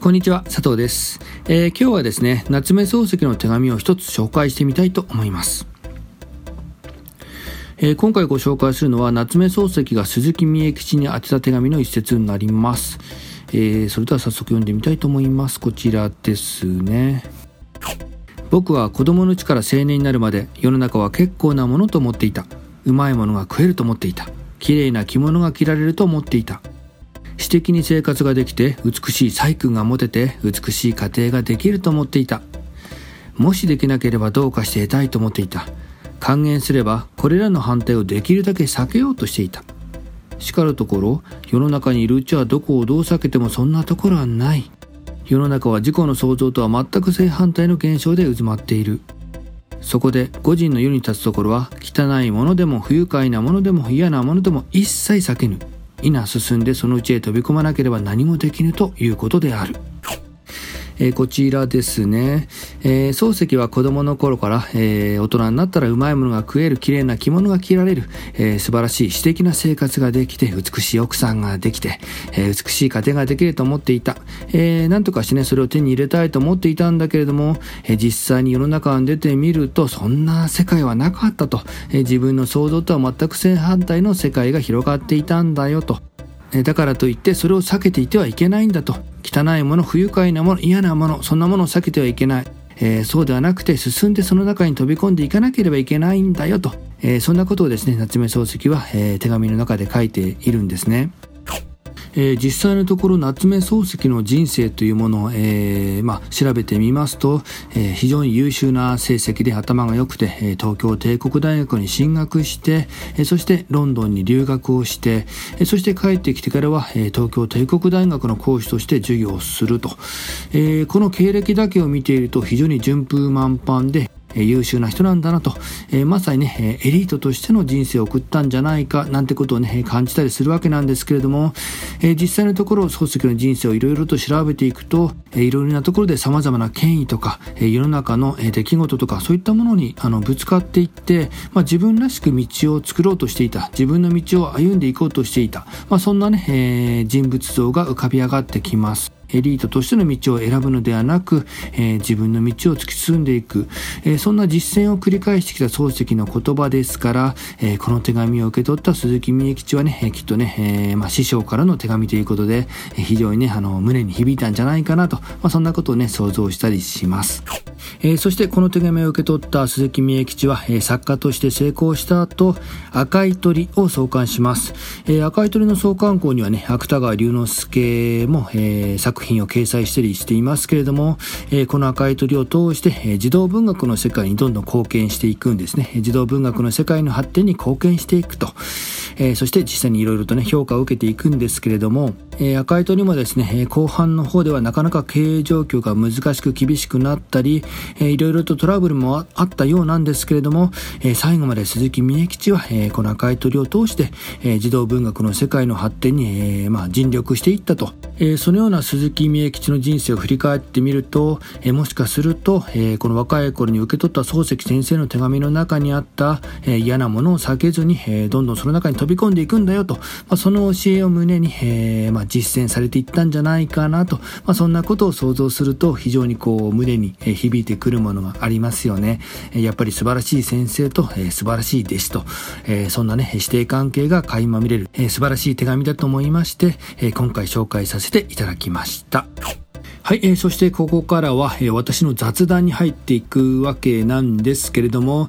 こんにちは佐藤です、えー、今日はですね夏目漱石の手紙を一つ紹介してみたいと思います。えー、今回ご紹介するのは夏目漱石が鈴木三重吉に宛てた手紙の一節になります、えー、それでは早速読んでみたいと思います。こちらですね。僕は子供のうちから青年になるまで世の中は結構なものと思っていた。うまいものが食えると思っていた。綺麗な着物が着られると思っていた。私的に生活ができて美しい細工が持てて美しい家庭ができると思っていた。もしできなければどうかして得たいと思っていた。還元すればこれらの反対をできるだけ避けようとしていた。しかるところ世の中にいるうちはどこをどう避けてもそんなところはない。世の中は自己の想像とは全く正反対の現象で渦まっている。そこで五人の世に立つところは汚いものでも不愉快なものでも嫌なものでも一切避けぬ。否進んでそのうちへ飛び込まなければ何もできぬということである。え、こちらですね、えー、漱石は子供の頃から、えー、大人になったらうまいものが食える綺麗な着物が着られる、えー、素晴らしい詩的な生活ができて美しい奥さんができて、えー、美しい家庭ができると思っていた、えー、なんとかしてねそれを手に入れたいと思っていたんだけれども、えー、実際に世の中に出てみるとそんな世界はなかったと、えー、自分の想像とは全く正反対の世界が広がっていたんだよと。だからといってそれを避けていてはいけないんだと。汚いもの不愉快なもの嫌なものそんなものを避けてはいけない、えー、そうではなくて進んでその中に飛び込んでいかなければいけないんだよと、えー、そんなことをですね夏目漱石は、えー、手紙の中で書いているんですね。えー、実際のところ夏目漱石の人生というものを、えーまあ、調べてみますと、えー、非常に優秀な成績で頭が良くて、え、東京帝国大学に進学して、え、そしてロンドンに留学をして、え、そして帰ってきてからは、え、東京帝国大学の講師として授業をすると、え、この経歴だけを見ていると非常に順風満帆でえ優秀な人なんだなと、えまさにね、エリートとしての人生を送ったんじゃないかなんてことをね、感じたりするわけなんですけれども、え実際のところ、漱石の人生をいろいろと調べていくと、えいろいろなところで様々な権威とか、え世の中の出来事とか、そういったものにあのぶつかっていって、まあ、自分らしく道を作ろうとしていた、自分の道を歩んでいこうとしていた、まあ、そんなね、え、人物像が浮かび上がってきます。エリートとしての道を選ぶのではなく、えー、自分の道を突き進んでいく、えー、そんな実践を繰り返してきた漱石の言葉ですから、えー、この手紙を受け取った鈴木美恵吉はね、えきっとね、えまあ、師匠からの手紙ということで、え非常にね、あの、胸に響いたんじゃないかなと、まあ、そんなことをね、想像したりします。えー、そしてこの手紙を受け取った鈴木美恵吉は、えー、作家として成功した後、赤い鳥を創刊します。えー、赤い鳥の創刊校にはね、芥川龍之介も、え、作品を掲載したりしていますけれども、え、この赤い鳥を通して、え、児童文学の世界にどんどん貢献していくんですね。児童文学の世界の発展に貢献していくと。え、そして実際にいろいろとね、評価を受けていくんですけれども、えー、赤い鳥もですね、後半の方ではなかなか経営状況が難しく厳しくなったり、えー、いろいろとトラブルもあったようなんですけれども、えー、最後まで鈴木美恵吉は、えー、この赤い鳥を通して、えー、児童文学の世界の発展に、えーまあ、尽力していったと、えー、そのような鈴木美恵吉の人生を振り返ってみると、えー、もしかすると、えー、この若い頃に受け取った漱石先生の手紙の中にあった、えー、嫌なものを避けずに、えー、どんどんその中に飛び込んでいくんだよと、まあ、その教えを胸に、えーまあ、実践されていったんじゃないかなと、まあ、そんなことを想像すると非常にこう胸に響いてくるものがありますよね。やっぱり素晴らしい先生と、え、素晴らしい弟子と、え、そんなね、師弟関係が垣間見れる、え、素晴らしい手紙だと思いまして、え、今回紹介させていただきました。はい、えー、そしてここからは、えー、私の雑談に入っていくわけなんですけれども、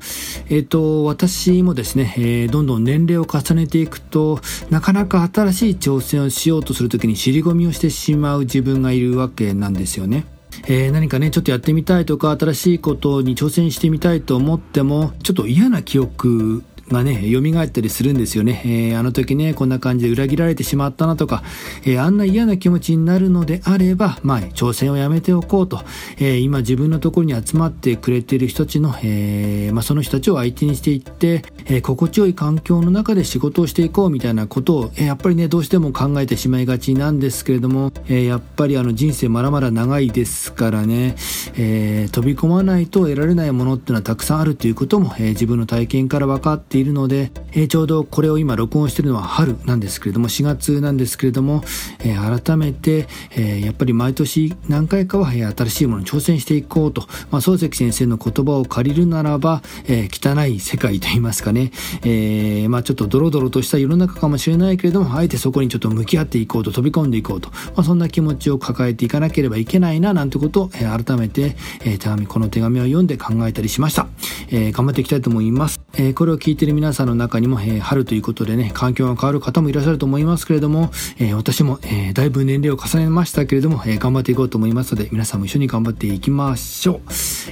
えっ、ー、と、私もですね、えー、どんどん年齢を重ねていくと、なかなか新しい挑戦をしようとするときに尻込みをしてしまう自分がいるわけなんですよね。えー、何かね、ちょっとやってみたいとか、新しいことに挑戦してみたいと思っても、ちょっと嫌な記憶がね、蘇ったりするんですよね。えー、あの時ね、こんな感じで裏切られてしまったなとか、えー、あんな嫌な気持ちになるのであれば、まあ、挑戦をやめておこうと、えー、今自分のところに集まってくれている人たちの、えー、まあ、その人たちを相手にしていって、えー、心地よい環境の中で仕事をしていこうみたいなことを、えー、やっぱりね、どうしても考えてしまいがちなんですけれども、えー、やっぱりあの人生まだまだ長いですからね、えー、飛び込まないと得られないものっていうのはたくさんあるということも、えー、自分の体験から分かっているので、えー、ちょうどこれを今録音しているのは春なんですけれども4月なんですけれども、えー、改めて、えー、やっぱり毎年何回かは、えー、新しいものに挑戦していこうと、まあ、漱石先生の言葉を借りるならば、えー、汚い世界といいますかね、えー、まあちょっとドロドロとした世の中かもしれないけれどもあえてそこにちょっと向き合っていこうと飛び込んでいこうと、まあ、そんな気持ちを抱えていかなければいけないななんてことを、えー、改めて、えー、手紙この手紙を読んで考えたりしました、えー、頑張っていきたいと思います、えー、これを聞いている皆さんの中にも、えー、春ということでね環境が変わる方もいらっしゃると思いますけれども、えー、私も、えー、だいぶ年齢を重ねましたけれども、えー、頑張っていこうと思いますので皆さんも一緒に頑張っていきましょう、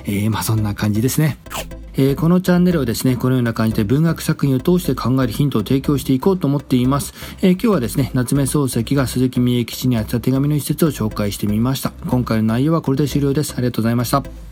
えー、まあそんな感じですねえー、このチャンネルはですね、このような感じで文学作品を通して考えるヒントを提供していこうと思っています。えー、今日はですね、夏目漱石が鈴木美恵吉に宛てた手紙の一節を紹介してみました。今回の内容はこれで終了です。ありがとうございました。